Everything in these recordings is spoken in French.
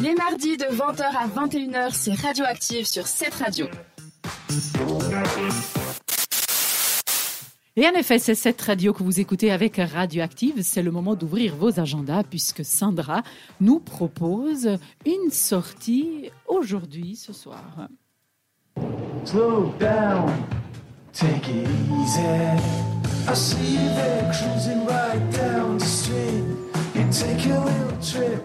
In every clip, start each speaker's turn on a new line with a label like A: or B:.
A: Les mardis de 20h à 21h, c'est Radioactive sur cette radio.
B: Et en effet, c'est cette radio que vous écoutez avec Radioactive. C'est le moment d'ouvrir vos agendas puisque Sandra nous propose une sortie aujourd'hui, ce soir. Slow down, take it easy. I see you there cruising right down the street. You take a little trip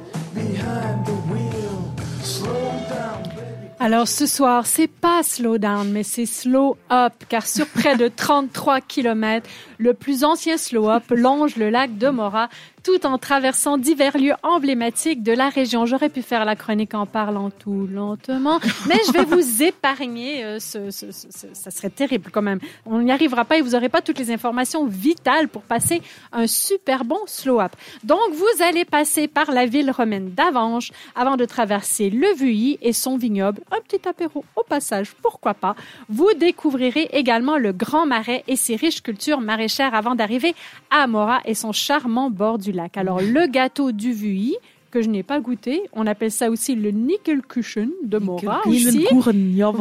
B: Alors ce soir, c'est pas slow down, mais c'est slow up, car sur près de 33 kilomètres, le plus ancien slow up longe le lac de Mora tout en traversant divers lieux emblématiques de la région. J'aurais pu faire la chronique en parlant tout lentement, mais je vais vous épargner. Euh, ce, ce, ce, ça serait terrible quand même. On n'y arrivera pas et vous n'aurez pas toutes les informations vitales pour passer un super bon slow-up. Donc, vous allez passer par la ville romaine d'Avange avant de traverser le Vuilly et son vignoble. Un petit apéro au passage, pourquoi pas. Vous découvrirez également le Grand Marais et ses riches cultures maraîchères avant d'arriver à Mora et son charmant bord du alors, le gâteau du Vuilly, que je n'ai pas goûté. On appelle ça aussi le Nickelkuchen de Mora aussi.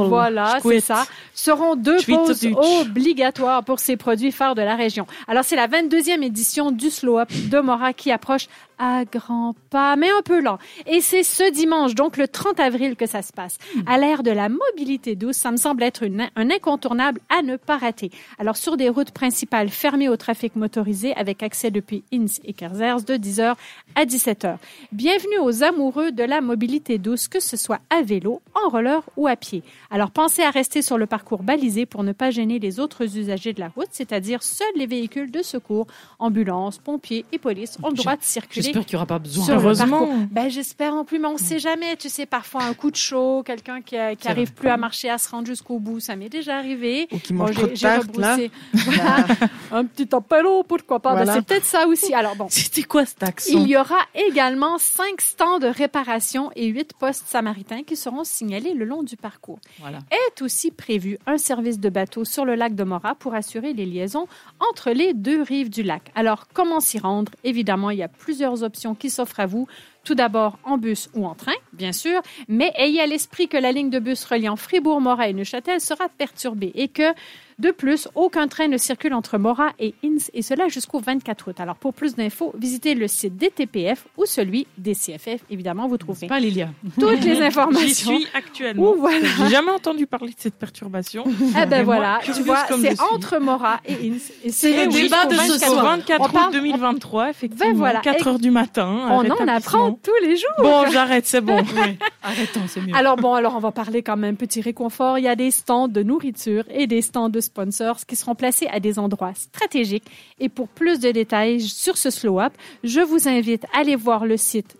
B: Voilà, c'est ça. Seront deux pauses obligatoires pour ces produits phares de la région. Alors, c'est la 22e édition du Slow Up de Mora qui approche à grands pas, mais un peu lent. Et c'est ce dimanche, donc le 30 avril, que ça se passe. Hmm. À l'ère de la mobilité douce, ça me semble être un incontournable à ne pas rater. Alors, sur des routes principales fermées au trafic motorisé avec accès depuis Inns et Kerzers de 10h à 17h. Bienvenue aux amoureux de la mobilité douce, que ce soit à vélo, en roller ou à pied. Alors, pensez à rester sur le parcours balisé pour ne pas gêner les autres usagers de la route, c'est-à-dire seuls les véhicules de secours, ambulances, pompiers et police ont le droit de circuler
C: J'espère qu'il n'y aura pas besoin.
B: Heureusement. Ben, j'espère en plus, mais on ne sait jamais. Tu sais, parfois un coup de chaud, quelqu'un qui, n'arrive plus à marcher, à se rendre jusqu'au bout, ça m'est déjà arrivé.
C: Ou qui mange trop de tarte, là.
B: un petit apéro, pourquoi pas. Ben, c'est peut-être ça aussi. Alors bon.
C: C'était quoi cet accent
B: Il y aura également cinq stands de réparation et huit postes samaritains qui seront signalés le long du parcours. Voilà. Est aussi prévu un service de bateau sur le lac de Mora pour assurer les liaisons entre les deux rives du lac. Alors, comment s'y rendre? Évidemment, il y a plusieurs options qui s'offrent à vous. Tout d'abord en bus ou en train, bien sûr, mais ayez à l'esprit que la ligne de bus reliant Fribourg, Morat et Neuchâtel sera perturbée et que de plus, aucun train ne circule entre Mora et Inns, et cela jusqu'au 24 août. Alors, pour plus d'infos, visitez le site des TPF ou celui des CFF. Évidemment, vous trouverez
C: pas Lilia?
B: toutes les informations.
C: J'y suis actuellement. Voilà. J'ai jamais entendu parler de cette perturbation.
B: Eh ben voilà, tu vois, c'est entre Mora et Inns.
C: Et c'est le débat de ce soir. 24 août 2023, effectivement. Ben voilà. 4 heures du matin.
B: On en apprend tous les jours.
C: Bon, j'arrête, c'est bon. Arrêtons, c'est mieux.
B: Alors bon, alors on va parler quand même petit réconfort. Il y a des stands de nourriture et des stands de sponsors qui seront placés à des endroits stratégiques. Et pour plus de détails sur ce Slow Up, je vous invite à aller voir le site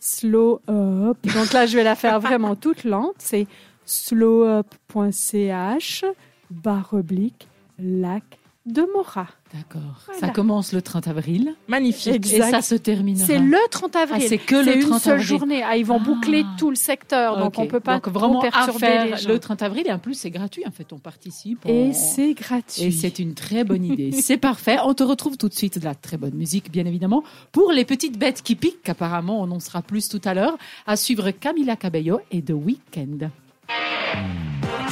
B: Slow Up. Donc là, je vais la faire vraiment toute lente. C'est slowup.ch barre oblique lac de Mora.
C: D'accord. Ça commence le 30 avril.
B: Magnifique.
C: Et ça se termine.
B: C'est le 30 avril.
C: Ah, c'est que le 30
B: une seule journée. Ah, ils vont boucler ah. tout le secteur, donc on peut pas
C: donc, vraiment
B: perturber les
C: le 30 avril. Et en plus, c'est gratuit. En fait, on participe.
B: Et c'est gratuit.
C: Et c'est une très bonne idée. c'est parfait. On te retrouve tout de suite de la très bonne musique, bien évidemment, pour les petites bêtes qui piquent. Apparemment, on en sera plus tout à l'heure. À suivre Camila Cabello et The Weeknd.